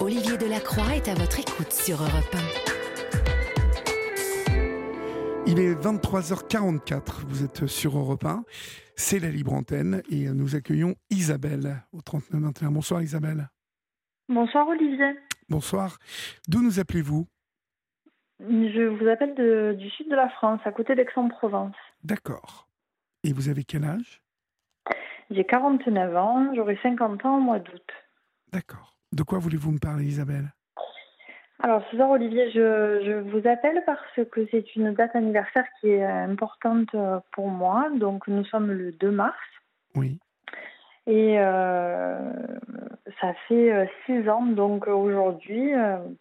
Olivier Delacroix est à votre écoute sur Europe 1. Il est 23h44, vous êtes sur Europe 1, c'est la libre antenne et nous accueillons Isabelle au 3921. Bonsoir Isabelle. Bonsoir Olivier. Bonsoir. D'où nous appelez-vous? Je vous appelle du sud de la France, à côté d'Aix-en-Provence. D'accord. Et vous avez quel âge? J'ai 49 ans, j'aurai 50 ans au mois d'août. D'accord. De quoi voulez-vous me parler, Isabelle? Alors, ce soir, Olivier, je, vous appelle parce que c'est une date anniversaire qui est importante euh, pour moi. Donc, nous sommes le 2 mars. Oui. Et euh, ça fait euh, six ans, donc aujourd'hui,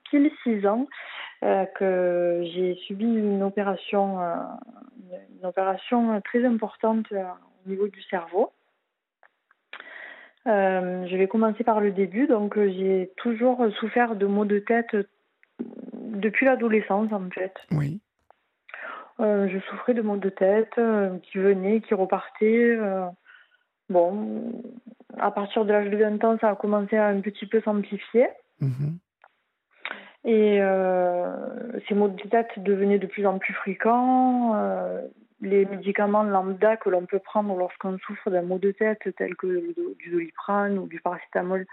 pile six ans, que j'ai subi une opération, une opération très importante au niveau du cerveau. Euh, je vais commencer par le début. Donc, euh, j'ai toujours souffert de maux de tête depuis l'adolescence, en fait. Oui. Euh, je souffrais de maux de tête qui venaient, qui repartaient. bon, à partir de l'âge de 20 ans, ça a commencé à un petit peu s'amplifier. Mhm. Et ces maux de tête devenaient de plus en plus fréquents les médicaments lambda que l'on peut prendre lorsqu'on souffre d'un maux de tête, tels que du doliprane ou du paracétamol,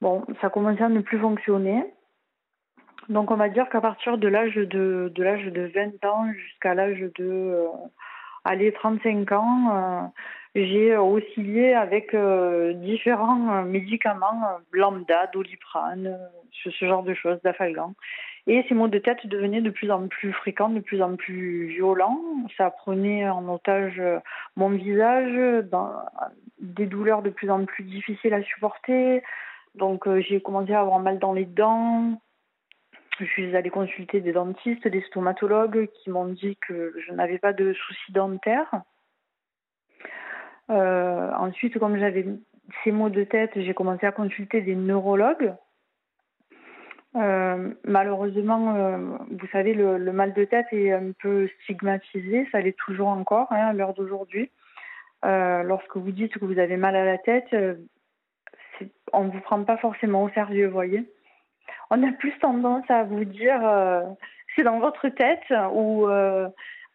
bon, ça commençait à ne plus fonctionner. Donc on va dire qu'à partir de l'âge de, de l'âge de 20 ans jusqu'à l'âge de euh, aller 35 ans, euh, j'ai oscillé avec euh, différents médicaments lambda, doliprane, ce, genre de choses, d'afalgan. Et ces maux de tête devenaient de plus en plus fréquents, de plus en plus violents. Ça prenait en otage euh, mon visage, des douleurs de plus en plus difficiles à supporter. Donc euh, j'ai commencé à avoir mal dans les dents. Je suis allée consulter des dentistes, des stomatologues qui m'ont dit que je n'avais pas de soucis dentaires. Euh, ensuite, comme j'avais ces maux de tête, j'ai commencé à consulter des neurologues euh, malheureusement, euh, vous savez, le, mal de tête est un peu stigmatisé, ça l'est toujours encore hein, à l'heure d'aujourd'hui. Lorsque vous dites que vous avez mal à la tête, on ne vous prend pas forcément au sérieux, voyez. On a plus tendance à vous dire c'est dans votre tête ou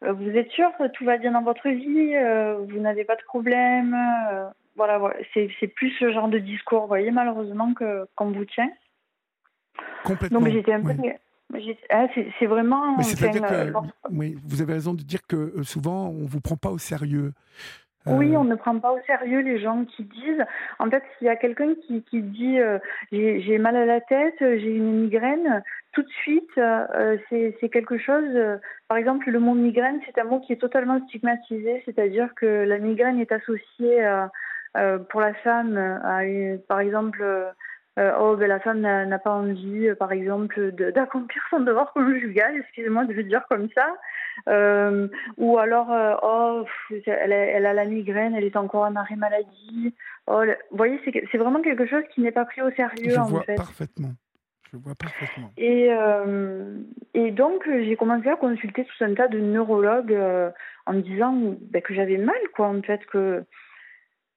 vous êtes sûr que tout va bien dans votre vie, vous n'avez pas de problème. voilà, voilà. c'est plus ce genre de discours, vous voyez, malheureusement, qu'on vous tient. Complètement. Donc j'étais un peu. Ah, c'est vraiment. Euh, oui, vous avez raison de dire que euh, souvent on vous prend pas au sérieux. Euh, oui, on ne prend pas au sérieux les gens qui disent. En fait, s'il y a quelqu'un qui, qui dit j'ai mal à la tête, j'ai une migraine, tout de suite, c'est quelque chose. par exemple, le mot migraine, c'est un mot qui est totalement stigmatisé, c'est-à-dire que la migraine est associée pour la femme à, par exemple, euh, oh, ben, la femme n'a pas envie, euh, par exemple, d'accomplir son devoir conjugal, excusez-moi de le dire comme ça. Euh, ou alors, oh, elle a, elle, a, la migraine, elle est encore en arrêt maladie. Oh, vous voyez, c'est vraiment quelque chose qui n'est pas pris au sérieux, Je en vois fait. parfaitement. Je vois parfaitement. Et, et donc, j'ai commencé à consulter tout un tas de neurologues en me disant ben, que j'avais mal, quoi, en fait, que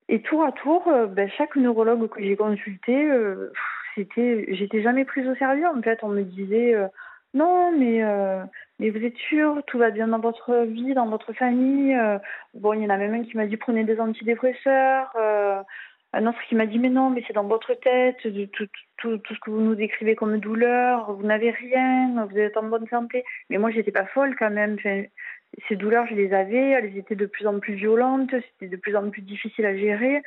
et tour à tour, euh, ben, chaque neurologue que j'ai consulté, euh, c'était, j'étais jamais prise au sérieux. En fait, on me disait euh, non, mais mais vous êtes sûr, tout va bien dans votre vie, dans votre famille. bon, il y en a même un qui m'a dit prenez des antidépresseurs. un autre qui m'a dit mais non, mais c'est dans votre tête, tout, tout, tout, ce que vous nous décrivez comme douleur, vous n'avez rien, vous êtes en bonne santé. Mais moi, j'étais pas folle quand même ces douleurs, je les avais, elles étaient de plus en plus violentes, c'était de plus en plus difficile à gérer.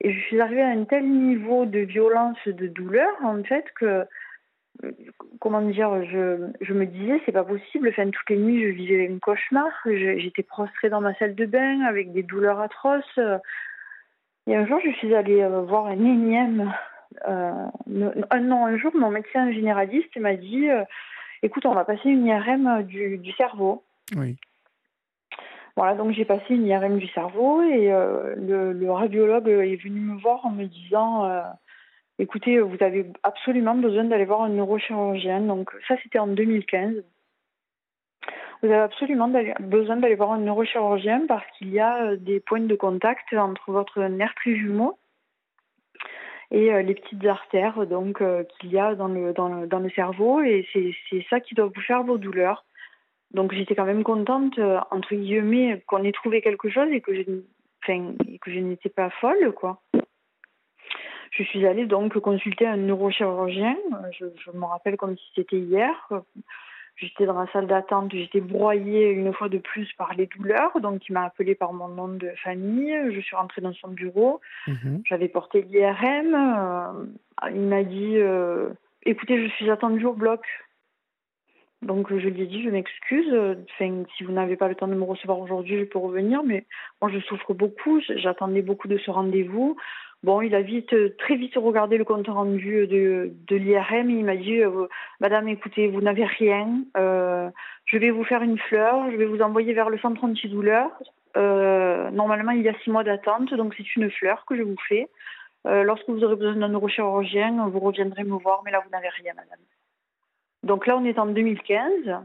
Et je suis arrivée à un tel niveau de violence, de douleur, en fait, que, comment dire, je, je me disais, c'est pas possible. Enfin, toutes les nuits, je vivais un cauchemar. J'étais prostrée dans ma salle de bain avec des douleurs atroces. Et un jour, je suis allée euh, voir un énième. Euh, non, un jour, mon médecin généraliste m'a dit euh, écoute, on va passer une IRM du, du cerveau. Oui. Voilà, donc j'ai passé une IRM du cerveau et euh, le, radiologue est venu me voir en me disant écoutez, vous avez absolument besoin d'aller voir un neurochirurgien. Donc ça, c'était en 2015. Vous avez absolument besoin d'aller voir un neurochirurgien parce qu'il y a euh, des points de contact entre votre nerf trijumeau et les petites artères donc qu'il y a dans le, dans le, dans le cerveau et c'est ça qui doit vous faire vos douleurs. Donc j'étais quand même contente, entre guillemets, qu'on ait trouvé quelque chose et que je, que je n'étais pas folle, quoi. Je suis allée donc consulter un neurochirurgien. Je, je me rappelle comme si c'était hier. J'étais dans la salle d'attente, j'étais broyée une fois de plus par les douleurs, donc il m'a appelé par mon nom de famille. Je suis rentrée dans son bureau, mhm. j'avais porté l'IRM. Euh, il m'a dit euh, Écoutez, je suis attendue au bloc. Donc je lui ai dit Je m'excuse, enfin, si vous n'avez pas le temps de me recevoir aujourd'hui, je peux revenir, mais moi je souffre beaucoup, j'attendais beaucoup de ce rendez-vous. Bon, il a vite, euh, très vite regardé le compte rendu de, l'IRM et il m'a dit euh, Madame, écoutez, vous n'avez rien. Euh, je vais vous faire une fleur. Je vais vous envoyer vers le centre antidouleur. Euh, normalement, il y a six mois d'attente, donc c'est une fleur que je vous fais. lorsque vous aurez besoin d'un neurochirurgien, vous reviendrez me voir, mais là, vous n'avez rien, Madame. Donc là, on est en 2015.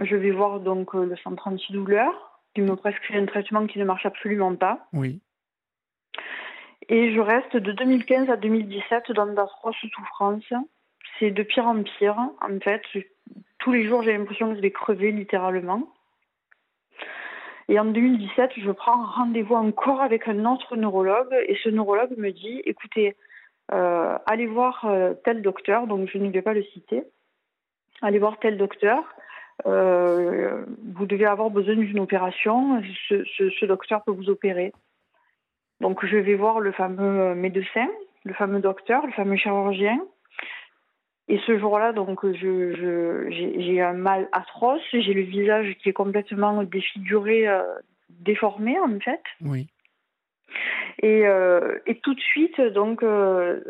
Je vais voir donc le centre antidouleur qui me prescrit un traitement qui ne marche absolument pas. Oui. Et je reste de 2015 à 2017 dans d'atroces souffrances. C'est de pire en pire, en fait. Tous les jours, j'ai l'impression que je vais crever littéralement. Et en 2017, je prends rendez-vous encore avec un autre neurologue et ce neurologue me dit, écoutez, euh, allez voir euh, tel docteur, donc je ne vais pas le citer, allez voir tel docteur, euh, vous devez avoir besoin d'une opération, ce, docteur peut vous opérer. Donc je vais voir le fameux médecin, le fameux docteur, le fameux chirurgien. Et ce jour-là, donc, je, j'ai un mal atroce. J'ai le visage qui est complètement défiguré, euh, déformé, en fait. Oui. Et, euh, et tout de suite, donc, euh,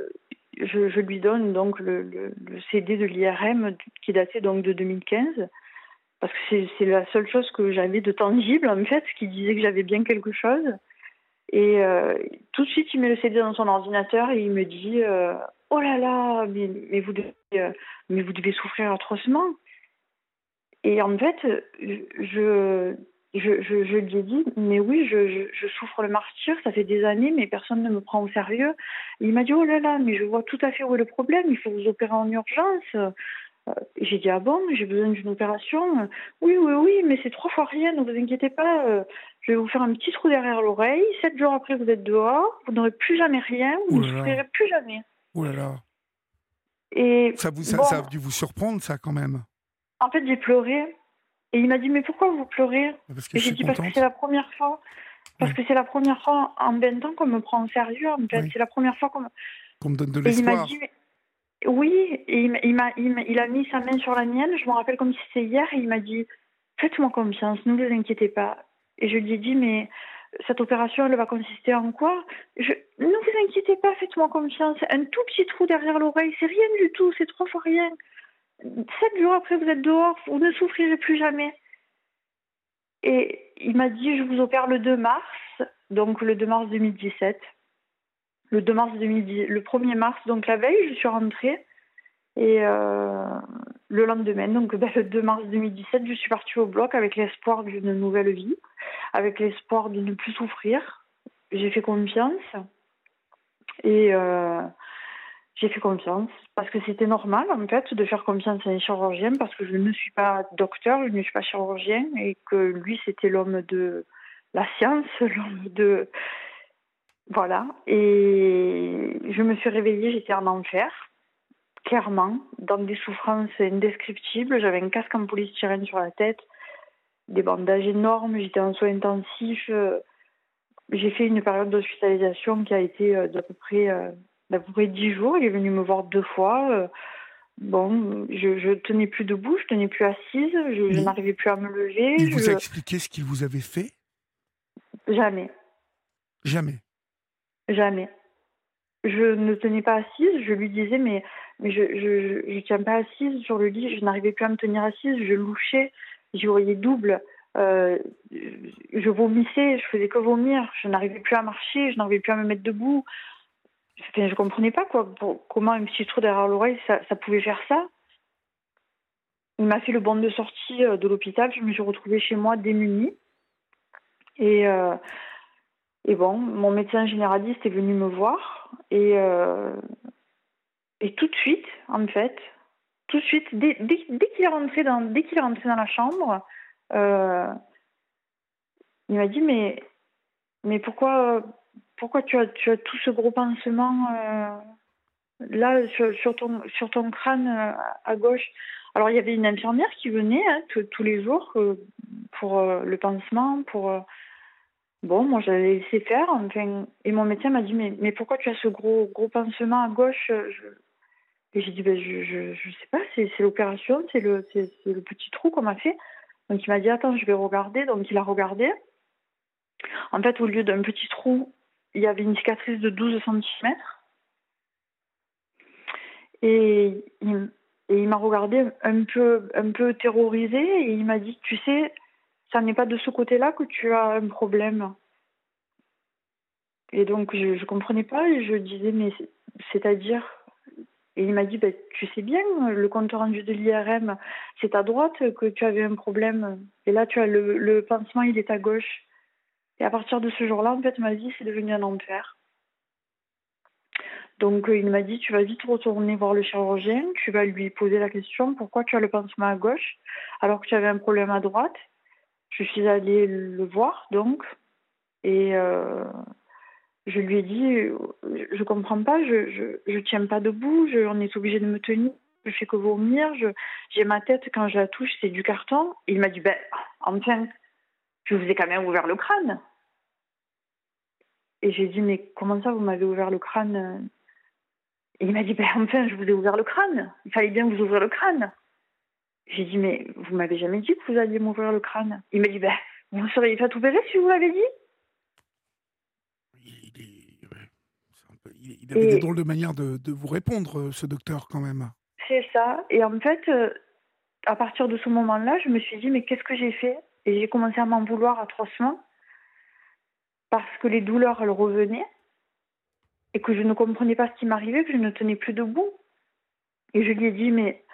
je, je, lui donne donc le, le, le CD de l'IRM qui datait donc de 2015, parce que c'est la seule chose que j'avais de tangible, en fait, qui disait que j'avais bien quelque chose. Et euh, tout de suite, il met le CD dans son ordinateur et il me dit euh, Oh là là, mais, mais, vous devez, euh, mais vous devez souffrir atrocement. Et en fait, je, lui ai dit Mais oui, je, je, souffre le martyr, ça fait des années, mais personne ne me prend au sérieux. il m'a dit Oh là là, mais je vois tout à fait où est le problème, il faut vous opérer en urgence. J'ai dit ah bon, j'ai besoin d'une opération. Oui, oui, oui, mais c'est trois fois rien, ne vous inquiétez pas. Je vais vous faire un petit trou derrière l'oreille. Sept jours après, vous êtes dehors. Vous n'aurez plus jamais rien. Vous ne souffrirez plus jamais. Ouh là là. Et ça, vous, ça, a dû vous surprendre, ça, quand même. En fait, j'ai pleuré. Et il m'a dit, mais pourquoi vous pleurez? Parce que Et j'ai dit, parce que c'est la première fois. Parce que c'est la première fois en 20 ans qu'on me prend au sérieux. En fait, c'est la première fois qu'on me... me donne de l'espoir. Oui, et il, il, il, il, a mis sa main sur la mienne. Je me rappelle comme si c'était hier. Et il m'a dit, faites-moi confiance, ne vous inquiétez pas. Et je lui ai dit, mais cette opération, elle va consister en quoi? Je, Ne vous inquiétez pas, faites-moi confiance. Un tout petit trou derrière l'oreille, c'est rien du tout, c'est trois fois rien. Sept jours après, vous êtes dehors, vous ne souffrirez plus jamais. Et il m'a dit, je vous opère le 2 mars, donc le 2 mars 2017. Le 2 mars 2010, le 1er mars, donc la veille, je suis rentrée. Et euh, le lendemain, donc ben, le 2 mars 2017, je suis partie au bloc avec l'espoir d'une nouvelle vie, avec l'espoir de ne plus souffrir. J'ai fait confiance et euh, j'ai fait confiance parce que c'était normal en fait de faire confiance à un chirurgien parce que je ne suis pas docteur, je ne suis pas chirurgien et que lui c'était l'homme de la science, l'homme de voilà. Et je me suis réveillée, j'étais en enfer clairement, dans des souffrances indescriptibles. J'avais un casque en polystyrène sur la tête, des bandages énormes, j'étais en soins intensifs. J'ai fait une période d'hospitalisation qui a été euh, d'à peu près euh, d'à peu près dix jours. Il est venu me voir deux fois. Euh, bon, je, je tenais plus debout, je tenais plus assise, je, n'arrivais plus à me lever. Il vous a expliqué ce qu'il vous avait fait? Jamais. Jamais. Jamais. Je ne tenais pas assise, je lui disais mais mais je je, je tiens pas assise sur le lit, je n'arrivais plus à me tenir assise, je louchais, j'y voyais double, euh, je vomissais, je faisais que vomir, je n'arrivais plus à marcher, je n'arrivais plus à me mettre debout. Je comprenais pas quoi, comment un petit trou derrière l'oreille ça, pouvait faire ça. Il m'a fait le banc de sortie euh, de l'hôpital, je me suis retrouvée chez moi démunie. Et, euh, bon, mon médecin généraliste est venu me voir et tout de suite, en fait, tout de suite, dès, dès, qu'il est rentré dans, dès qu'il est rentré dans la chambre, euh, il m'a dit mais mais pourquoi pourquoi tu as tu as tout ce gros pansement euh, là sur, ton sur ton crâne euh, à gauche? Alors il y avait une infirmière qui venait hein, tous les jours pour le pansement pour bon moi j'avais laissé faire enfin et mon médecin m'a dit mais mais pourquoi tu as ce gros gros pansement à gauche. Et j'ai dit ben je, je sais pas c'est l'opération c'est le le petit trou qu'on m'a fait. Donc il m'a dit attends je vais regarder. Donc il a regardé. En fait, au lieu d'un petit trou, il y avait une cicatrice de 12 cm. Et il, et il m'a regardé un peu, un peu terrorisé. Et il m'a dit, tu sais, ça n'est pas de ce côté-là que tu as un problème. Et donc, je ne comprenais pas. Et je disais, mais c'est-à-dire Et il m'a dit, bah, tu sais bien, le compte rendu de l'IRM, c'est à droite que tu avais un problème. Et là, tu as le, pansement, il est à gauche. Et à partir de ce jour-là, en fait, ma vie, c'est devenu un enfer. Donc, euh, il m'a dit, tu vas vite retourner voir le chirurgien, tu vas lui poser la question, pourquoi tu as le pansement à gauche alors que tu avais un problème à droite Je suis allée le voir, donc, et euh, je lui ai dit, je comprends pas, je, je, tiens pas debout, je, on est obligé de me tenir, je fais que vomir, j'ai ma tête, quand je la touche, c'est du carton. Il m'a dit, ben, enfin, je vous ai quand même ouvert le crâne. Et j'ai dit, mais comment ça, vous m'avez ouvert le crâne Et il m'a dit, ben enfin, je vous ai ouvert le crâne. Il fallait bien vous ouvrir le crâne. J'ai dit, mais vous m'avez jamais dit que vous alliez m'ouvrir le crâne. Il m'a dit, ben, vous seriez fait opérer si vous l'avez dit. Il, est, ouais, peu, il, avait Et... des drôles de manière de, de, vous répondre, ce docteur, quand même. C'est ça. Et en fait, à partir de ce moment-là, je me suis dit, mais qu'est-ce que j'ai fait? Et j'ai commencé à m'en vouloir atrocement parce que les douleurs, elles revenaient et que je ne comprenais pas ce qui m'arrivait, que je ne tenais plus debout. Et je lui ai dit, mais,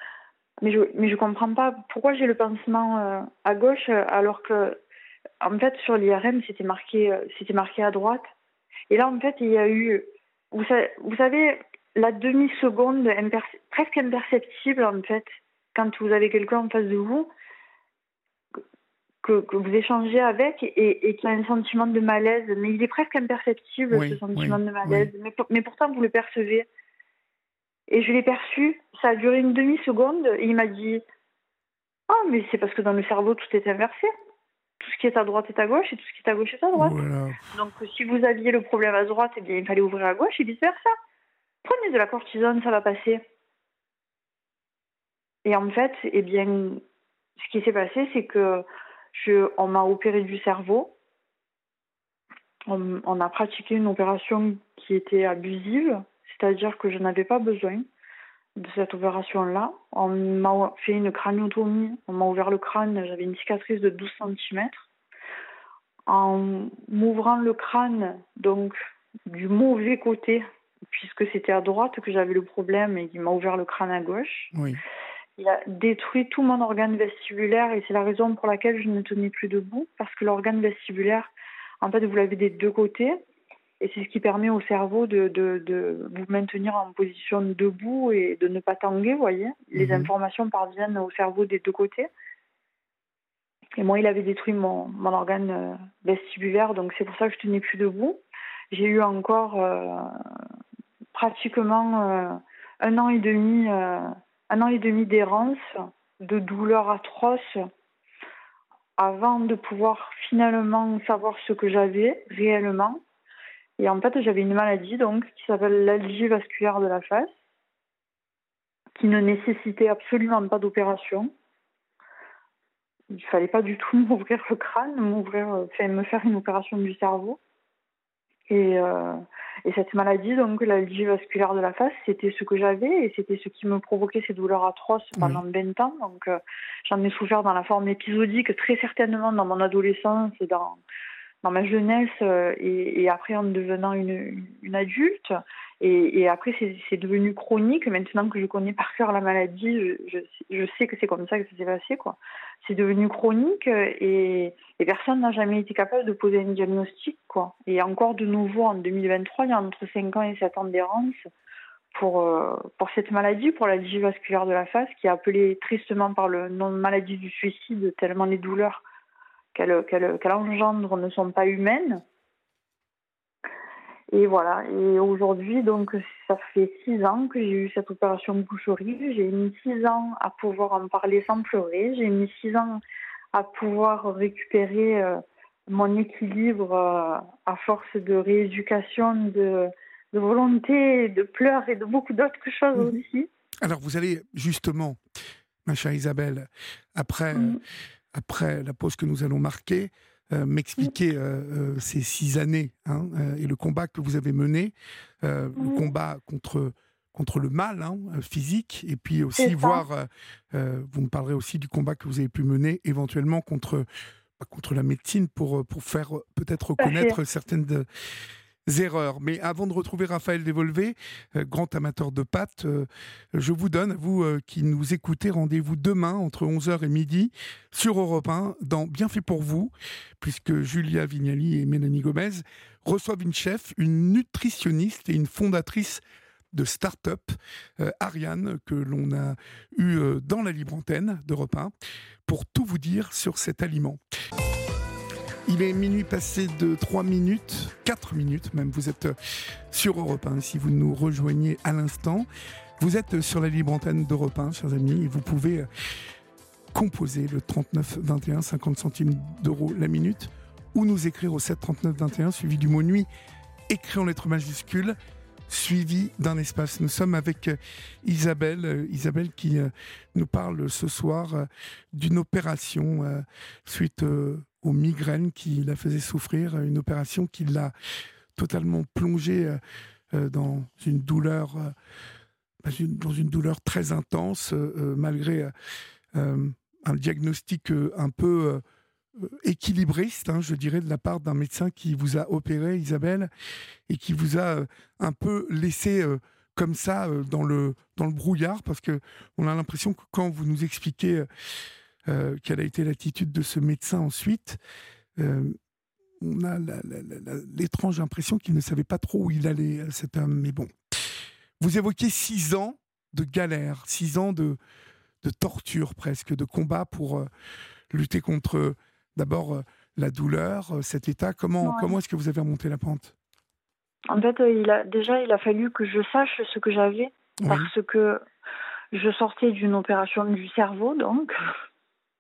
mais je mais je comprends pas pourquoi j'ai le pansement euh, à gauche alors que, en fait, sur l'IRM, c'était marqué, euh, c'était marqué à droite. Et là, en fait, il y a eu, vous savez, vous savez la demi-seconde imperce presque imperceptible, en fait, quand vous avez quelqu'un en face de vous, que, que, vous échangez avec et, et qui a un sentiment de malaise. Mais il est presque imperceptible, oui, ce sentiment oui, de malaise. Oui. Mais, mais, pourtant, vous le percevez. Et je l'ai perçu. Ça a duré une demi-seconde. Et il m'a dit Ah, oh, mais c'est parce que dans le cerveau, tout est inversé. Tout ce qui est à droite est à gauche et tout ce qui est à gauche est à droite. Voilà. Donc, si vous aviez le problème à droite, eh bien, il fallait ouvrir à gauche et vice-versa. Prenez de la cortisone, ça va passer. Et en fait, eh bien, ce qui s'est passé, c'est que je, on m'a opéré du cerveau. On, on, a pratiqué une opération qui était abusive, c'est-à-dire que je n'avais pas besoin de cette opération-là. On m'a fait une craniotomie, on m'a ouvert le crâne, j'avais une cicatrice de 12 cm. En m'ouvrant le crâne, donc du mauvais côté, puisque c'était à droite que j'avais le problème et qu'il m'a ouvert le crâne à gauche. Oui. Il a détruit tout mon organe vestibulaire et c'est la raison pour laquelle je ne tenais plus debout parce que l'organe vestibulaire, en fait, vous l'avez des deux côtés et c'est ce qui permet au cerveau de, de, de, vous maintenir en position debout et de ne pas tanguer, vous voyez. Les mmh. informations parviennent au cerveau des deux côtés. Et moi, il avait détruit mon, mon organe vestibulaire, donc c'est pour ça que je tenais plus debout. J'ai eu encore euh, pratiquement euh, un an et demi. Euh, un an et demi d'errance, de douleurs atroces, avant de pouvoir finalement savoir ce que j'avais réellement. Et en fait, j'avais une maladie donc qui s'appelle l'algie vasculaire de la face, qui ne nécessitait absolument pas d'opération. Il fallait pas du tout m'ouvrir le crâne, m'ouvrir, enfin, me faire une opération du cerveau. Et, euh, et cette maladie, donc l'algie vasculaire de la face, c'était ce que j'avais et c'était ce qui me provoquait ces douleurs atroces pendant oui. 20 ans. Donc euh, j'en ai souffert dans la forme épisodique, très certainement dans mon adolescence et dans, dans ma jeunesse et, après en devenant une, adulte. Et, après, c'est devenu chronique. Maintenant que je connais par cœur la maladie, je, sais que c'est comme ça que ça s'est passé. C'est devenu chronique et, et personne n'a jamais été capable de poser un diagnostic. quoi. Et encore de nouveau, en 2023, il y a entre 5 ans et 7 ans d'errance pour, euh, pour cette maladie, pour la disease vasculaire de la face, qui est appelée tristement par le nom de maladie du suicide, tellement les douleurs qu'elle qu'elle engendre ne sont pas humaines. Et voilà. Et aujourd'hui, donc, ça fait six ans que j'ai eu cette opération boucherie. J'ai mis six ans à pouvoir en parler sans pleurer. J'ai mis six ans à pouvoir récupérer euh, mon équilibre euh, à force de rééducation, de, de volonté, de pleurs et de beaucoup d'autres choses mhm. aussi. Alors vous allez justement, ma chère Isabelle, après, mhm. Après la pause que nous allons marquer, euh, m'expliquer euh, euh, ces six années hein, et le combat que vous avez mené, le combat contre contre le mal hein, physique, et puis aussi voir, vous me parlerez aussi du combat que vous avez pu mener éventuellement contre, bah, contre la médecine pour, pour faire peut-être reconnaître certaines de, erreurs. Mais avant de retrouver Raphaël Dévolvé, euh, grand amateur de pâtes, euh, je vous donne, vous euh, qui nous écoutez, rendez-vous demain entre 11h et midi sur Europe 1 dans Bien fait pour vous, puisque Julia Vignali et Mélanie Gomez reçoivent une chef, une nutritionniste et une fondatrice de start-up, Ariane, que l'on a eu dans la libre antenne d'Europe 1, pour tout vous dire sur cet aliment. Il est minuit passé de 3 minutes, 4 minutes même. Vous êtes sur Europe 1 si vous nous rejoignez à l'instant. Vous êtes sur la libre antenne d'Europe 1, chers amis, et vous pouvez composer le 39 21 50 centimes d'euros la minute ou nous écrire au 7 39 21 suivi du mot nuit écrit en lettres majuscules suivi d'un espace. Nous sommes avec Isabelle, Isabelle qui euh, nous parle ce soir d'une opération euh, suite euh, aux migraines qui la faisaient souffrir, une opération qui l'a totalement plongée euh, euh, dans une douleur, euh, dans une douleur très intense, malgré un diagnostic un peu équilibriste, hein, je dirais, de la part d'un médecin qui vous a opéré, Isabelle, et qui vous a un peu laissé comme ça dans le dans le brouillard, parce que on a l'impression que quand vous nous expliquez euh, quelle a été l'attitude de ce médecin ensuite, euh, on a l'étrange impression qu'il ne savait pas trop où il allait, euh, cet homme. Mais bon, vous évoquez six ans de galère, six ans de, de torture presque, de combat pour lutter contre d'abord la douleur, cet état. Comment, comment est-ce que vous avez remonté la pente? En fait, il a, déjà, il a fallu que je sache ce que j'avais, parce que je sortais d'une opération du cerveau, donc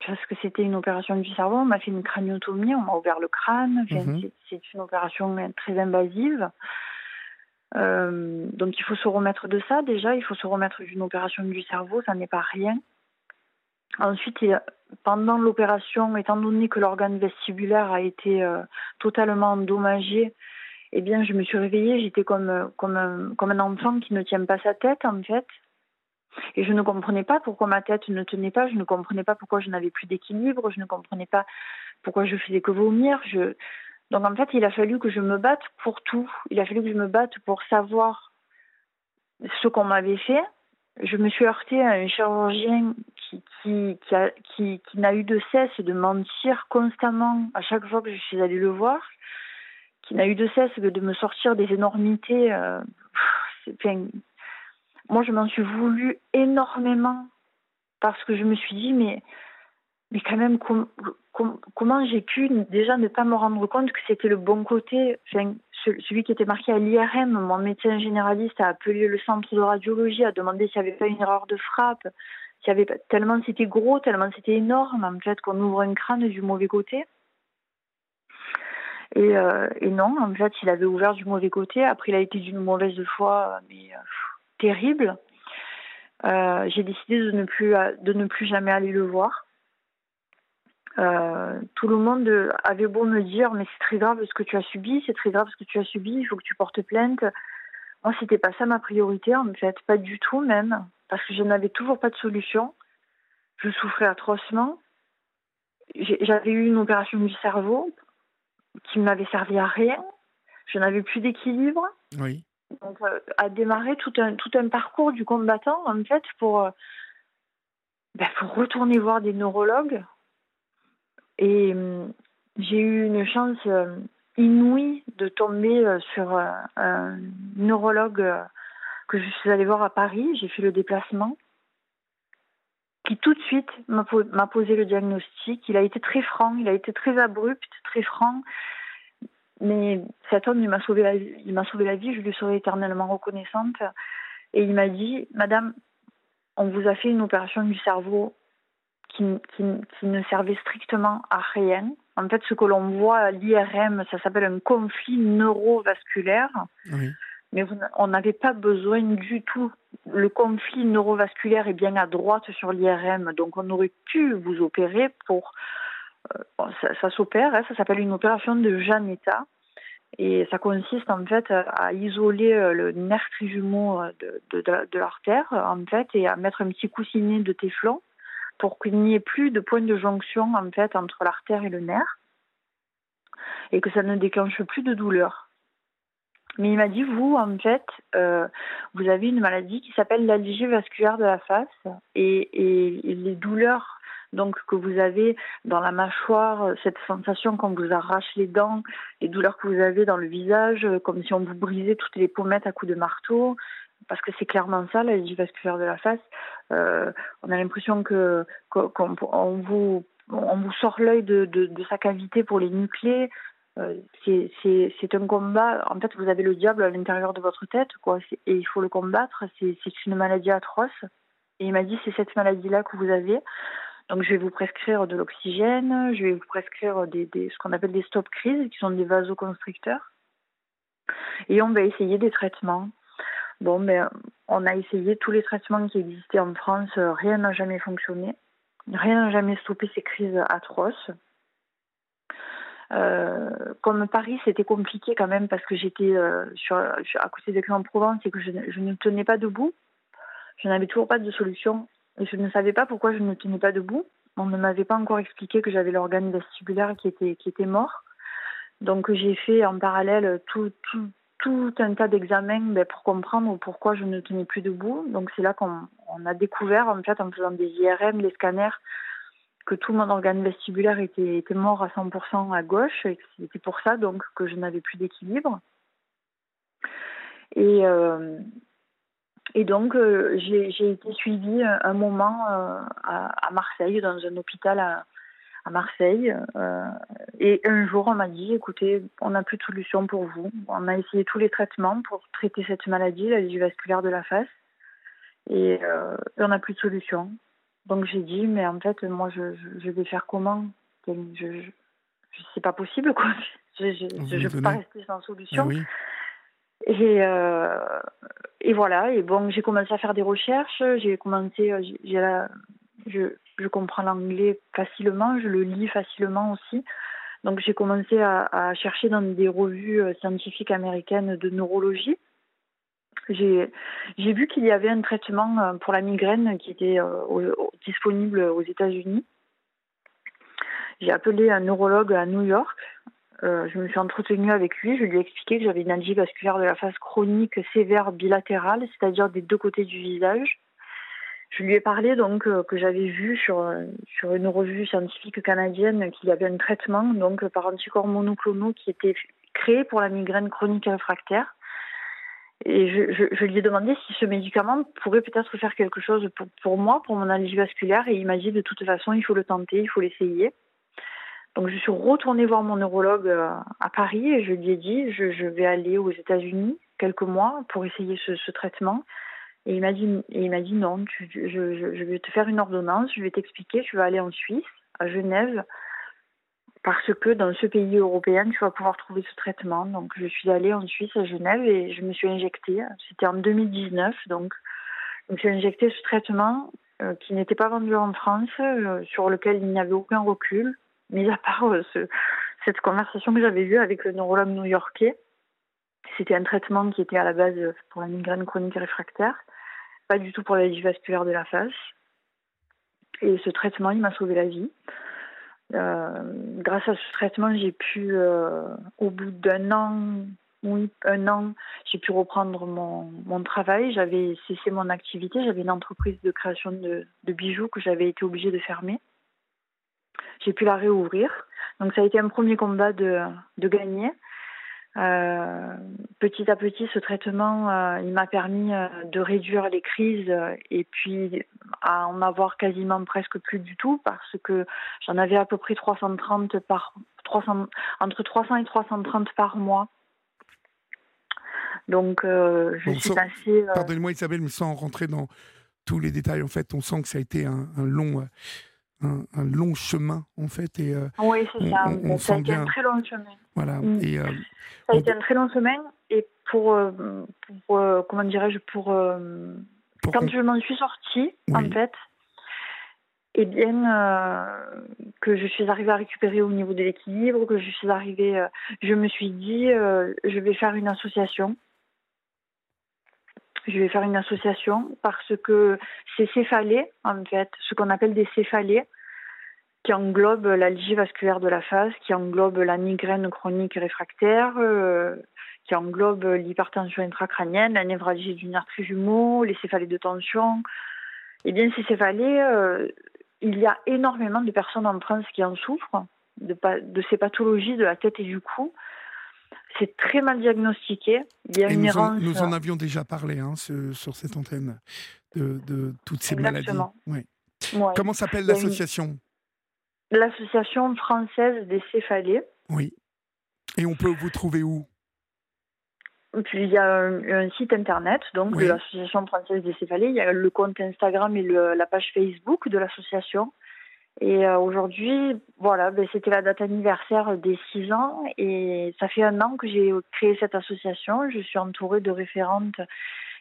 parce que c'était une opération du cerveau. On m'a fait une craniotomie, on m'a ouvert le crâne. Mhm. C'est une opération très invasive. Euh, donc il faut se remettre de ça déjà, il faut se remettre d'une opération du cerveau, ça n'est pas rien. Ensuite, pendant l'opération, étant donné que l'organe vestibulaire a été euh, totalement endommagé, eh bien, je me suis réveillée, j'étais comme, comme, comme un enfant qui ne tient pas sa tête, en fait. Et je ne comprenais pas pourquoi ma tête ne tenait pas, je ne comprenais pas pourquoi je n'avais plus d'équilibre, je ne comprenais pas pourquoi je faisais que vomir. Donc en fait, il a fallu que je me batte pour tout. Il a fallu que je me batte pour savoir ce qu'on m'avait fait. Je me suis heurtée à un chirurgien qui, n'a eu de cesse de mentir constamment à chaque fois que je suis allée le voir, qui n'a eu de cesse de me sortir des énormités. Euh, moi, je m'en suis voulu énormément parce que je me suis dit, mais, mais quand même, comment j'ai pu déjà ne pas me rendre compte que c'était le bon côté? Celui qui était marqué à l'IRM, mon médecin généraliste a appelé le centre de radiologie, a demandé s'il n'y avait pas une erreur de frappe, s'il avait pas, tellement c'était gros, tellement c'était énorme, en fait, qu'on ouvre un crâne du mauvais côté. Et, euh, non, en fait, il avait ouvert du mauvais côté. Après, il a été d'une mauvaise foi, mais euh, terrible. Euh, j'ai décidé de ne plus de ne plus jamais aller le voir. Euh, tout le monde avait beau me dire mais c'est très grave ce que tu as subi, c'est très grave ce que tu as subi, il faut que tu portes plainte. Moi c'était pas ça ma priorité en fait, pas du tout même, parce que je n'avais toujours pas de solution. Je souffrais atrocement. J'avais eu une opération du cerveau qui ne m'avait servi à rien. Je n'avais plus d'équilibre. Oui. Donc, a démarré tout un, tout un parcours du combattant, en fait, pour, ben, pour retourner voir des neurologues. Et hum, j'ai eu une chance inouïe de tomber sur un neurologue que je suis allée voir à Paris. J'ai fait le déplacement qui tout de suite m'a posé le diagnostic. Il a été très franc, il a été très abrupt, très franc. Mais cet homme, il m'a sauvé la vie, il m'a sauvé la vie, je lui serai éternellement reconnaissante. Et il m'a dit, Madame, on vous a fait une opération du cerveau qui, qui, qui ne servait strictement à rien. En fait, ce que l'on voit à l'IRM, ça s'appelle un conflit neurovasculaire. Oui mais on n'avait pas besoin du tout. Le conflit neurovasculaire est bien à droite sur l'IRM, donc on aurait pu vous opérer pour. Euh, ça, s'opère, hein, ça s'appelle une opération de Janetta. Et ça consiste en fait à isoler euh, le nerf trijumeau euh, de, l'artère en fait et à mettre un petit coussinet de téflon pour qu'il n'y ait plus de point de jonction en fait entre l'artère et le nerf et que ça ne déclenche plus de douleur. Mais il m'a dit, vous, en fait, euh, vous avez une maladie qui s'appelle l'algie vasculaire de la face et, les douleurs donc que vous avez dans la mâchoire, cette sensation quand vous arrache les dents, les douleurs que vous avez dans le visage, comme si on vous brisait toutes les pommettes à coups de marteau, parce que c'est clairement ça, l'algie vasculaire de la face. Euh, on a l'impression qu'on vous on vous sort l'œil de, sa cavité pour les nucléer. Euh, c'est un combat. En fait, vous avez le diable à l'intérieur de votre tête, quoi. Et il faut le combattre. C'est une maladie atroce. Et il m'a dit c'est cette maladie-là que vous avez. Donc, je vais vous prescrire de l'oxygène. Je vais vous prescrire des, ce qu'on appelle des stop crises, qui sont des vasoconstricteurs. Et on va essayer des traitements. Bon, mais ben, on a essayé tous les traitements qui existaient en France. Rien n'a jamais fonctionné. Rien n'a jamais stoppé ces crises atroces. Euh, comme Paris, c'était compliqué quand même parce que j'étais euh, à côté d'Aix-en-Provence et que je, ne tenais pas debout. Je n'avais toujours pas de solution et je ne savais pas pourquoi je ne tenais pas debout. On ne m'avait pas encore expliqué que j'avais l'organe vestibulaire qui était, mort. Donc j'ai fait en parallèle tout, un tas d'examens ben, pour comprendre pourquoi je ne tenais plus debout. Donc c'est là qu'on a découvert, en fait, en faisant des IRM, des scanners, que tout mon organe vestibulaire était, était mort à 100% à gauche et c'était pour ça donc que je n'avais plus d'équilibre. Et, euh, et donc euh, j'ai été suivie un moment euh, à, Marseille, dans un hôpital à, à Marseille. et un jour on m'a dit, écoutez, on n'a plus de solution pour vous. On a essayé tous les traitements pour traiter cette maladie, la vasculaire de la face. Et on n'a plus de solution. Donc j'ai dit, mais en fait, moi, je, je, vais faire comment? Je, je, C'est pas possible, quoi. Je ne peux pas rester sans solution. Ah et, euh, et voilà, et bon, j'ai commencé à faire des recherches, j'ai commencé, euh, je, comprends l'anglais facilement, je le lis facilement aussi. Donc j'ai commencé à, chercher dans des revues euh, scientifiques américaines de neurologie j'ai vu qu'il y avait un traitement pour la migraine qui était disponible aux États-Unis. J'ai appelé un neurologue à New York. Euh, je me suis entretenue avec lui. Je lui ai expliqué que j'avais une algie vasculaire de la face chronique sévère bilatérale, c'est-à-dire des deux côtés du visage. Je lui ai parlé donc que j'avais vu sur, une revue scientifique canadienne qu'il y avait un traitement donc par anticorps monoclonaux qui était créé pour la migraine chronique réfractaire. Et je, lui ai demandé si ce médicament pourrait peut-être faire quelque chose pour, moi, pour mon allergie vasculaire, et il m'a dit de toute façon, il faut le tenter, il faut l'essayer. Donc je suis retournée voir mon neurologue euh, à Paris et je lui ai dit je, vais aller aux États-Unis quelques mois pour essayer ce, traitement. Et il m'a dit, et il m'a dit non, tu, je, je, je vais te faire une ordonnance, je vais t'expliquer, tu vas aller en Suisse, à Genève, parce que dans ce pays européen, tu vas pouvoir trouver ce traitement. Donc, je suis allée en Suisse, à Genève, et je me suis injectée. C'était en 2019, donc je me suis injectée ce traitement euh, qui n'était pas vendu en France, euh, sur lequel il n'y avait aucun recul, mis à part euh, ce, cette conversation que j'avais eue avec le neurologue new-yorkais. C'était un traitement qui était à la base pour la migraine chronique réfractaire, pas du tout pour la vasculaire de la face. Et ce traitement, il m'a sauvé la vie. grâce à ce traitement, j'ai pu, au bout d'un an, oui, un an, j'ai pu reprendre mon, travail. J'avais cessé mon activité. J'avais une entreprise de création de bijoux que j'avais été obligée de fermer. J'ai pu la réouvrir. Donc ça a été un premier combat de, de gagner. Euh, petit à petit, ce traitement, euh, il m'a permis euh, de réduire les crises et puis à en avoir quasiment presque plus du tout parce que j'en avais à peu près 330 par 300 entre 300 et 330 par mois. Donc je suis passée. Pardonnez-moi Isabelle, mais sans rentrer dans tous les détails, en fait, on sent que ça a été un, un long un, long chemin en fait. Et, euh, oui, c'est ça. ça a été un très long chemin. Voilà. Mm. Et, euh, ça a été un très long chemin. Et pour, euh, pour comment dirais-je, pour, quand je m'en suis sortie, en fait, et bien, que je suis arrivée à récupérer au niveau de l'équilibre, que je suis arrivée, je me suis dit, je vais faire une association je vais faire une association parce que ces céphalées, en fait, ce qu'on appelle des céphalées, qui englobent l'algie vasculaire de la face, qui englobent la migraine chronique réfractaire, euh, qui englobent l'hypertension intracrânienne, la névralgie du nerf trijumeau, les céphalées de tension. Eh bien, ces céphalées, euh, il y a énormément de personnes en France qui en souffrent, de ces pathologies de la tête et du cou. C'est très mal diagnostiqué. Il y a une nous, errance. En, nous en avions déjà parlé hein, sur cette antenne de, de toutes ces Exactement. maladies. Oui. Comment s'appelle l'association? L'association française des céphalées. Oui. Et on peut vous trouver où? Puis il y a un, site internet donc de l'association française des céphalées. Il y a le compte Instagram et le, la page Facebook de l'association. Et euh, aujourd'hui, voilà, ben, c'était la date anniversaire des six ans et ça fait un an que j'ai créé cette association. Je suis entourée de référentes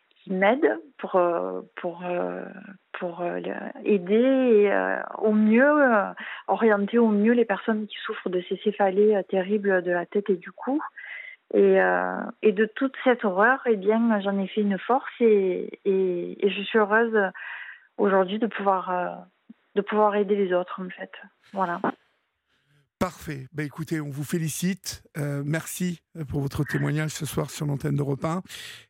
qui m'aident pour euh, pour euh, pour aider au mieux orienter au mieux les personnes qui souffrent de ces céphalées terribles de la tête et du cou. Et, et de toute cette horreur, eh bien, j'en ai fait une force et, et, et je suis heureuse aujourd'hui de pouvoir de pouvoir aider les autres, en fait. Voilà. Parfait. Ben, écoutez, on vous félicite. Euh, merci pour votre témoignage ce soir sur l'antenne d'Europe 1.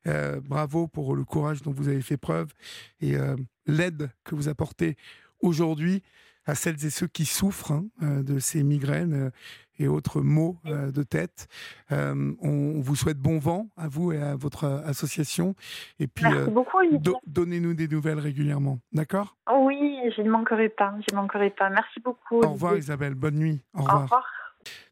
Euh, bravo pour le courage dont vous avez fait preuve et euh, l'aide que vous apportez aujourd'hui à celles et ceux qui souffrent hein, de ces migraines et autres maux euh, de tête. Euh, on, vous souhaite bon vent à vous et à votre association. Et puis, Merci euh, beaucoup, donnez-nous des nouvelles régulièrement. D'accord? Oui, je ne manquerai pas. Je ne manquerai pas. Merci beaucoup. Au revoir, Isabelle. Bonne nuit. Au revoir. Au revoir.